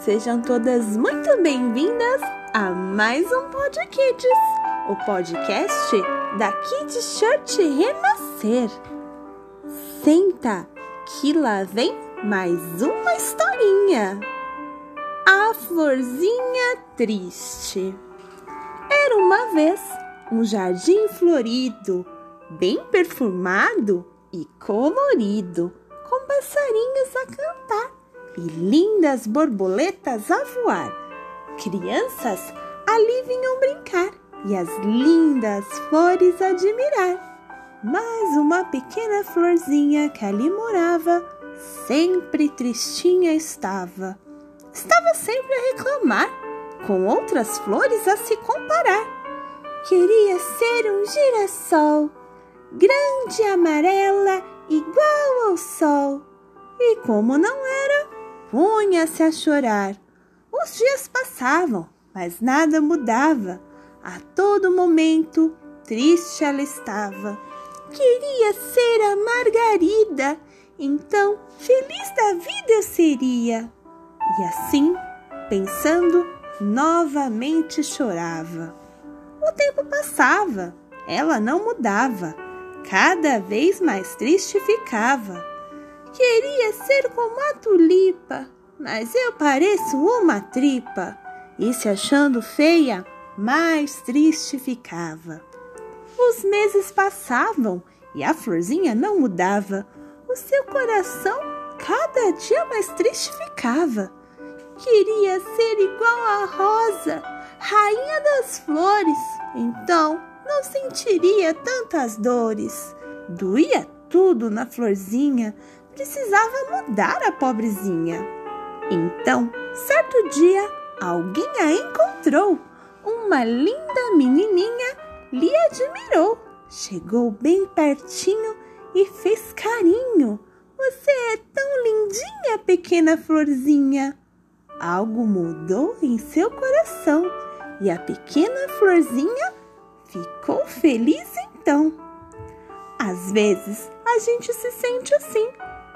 Sejam todas muito bem-vindas a mais um Pod Kids, o podcast da Kids Church Renascer. Senta, que lá vem mais uma historinha. A Florzinha Triste. Era uma vez um jardim florido, bem perfumado e colorido, com passarinhos a cantar e lindas borboletas a voar. Crianças ali vinham brincar e as lindas flores admirar. Mas uma pequena florzinha que ali morava, sempre tristinha estava. Estava sempre a reclamar, com outras flores a se comparar. Queria ser um girassol, grande amarela, igual ao sol. E como não era, punha-se a chorar. Os dias passavam, mas nada mudava. A todo momento, triste ela estava. Queria ser a Margarida, então feliz da vida eu seria. E assim, pensando, novamente chorava. O tempo passava, ela não mudava, cada vez mais triste ficava. Queria ser como a tulipa, mas eu pareço uma tripa. E se achando feia, mais triste ficava. Os meses passavam e a florzinha não mudava. O seu coração cada dia mais triste ficava. Queria ser igual a rosa, rainha das flores, então não sentiria tantas dores. Doía tudo na florzinha, precisava mudar a pobrezinha. Então, certo dia, alguém a encontrou. Uma linda menininha lhe admirou. Chegou bem pertinho e fez carinho. Você é tão lindinha, pequena florzinha. Algo mudou em seu coração e a pequena florzinha ficou feliz então. Às vezes a gente se sente assim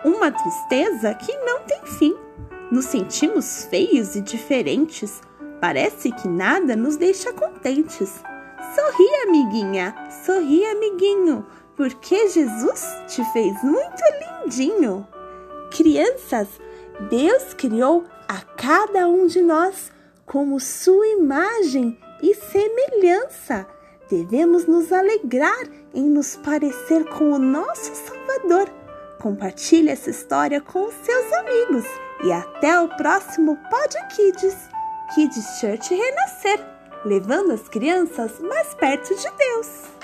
uma tristeza que não tem fim. Nos sentimos feios e diferentes. Parece que nada nos deixa contentes. Sorri, amiguinha, sorri, amiguinho, porque Jesus te fez muito lindinho. Crianças, Deus criou a cada um de nós como sua imagem e semelhança. Devemos nos alegrar em nos parecer com o nosso Salvador Compartilhe essa história com seus amigos e até o próximo Pod Kids, Kids Church Renascer, levando as crianças mais perto de Deus.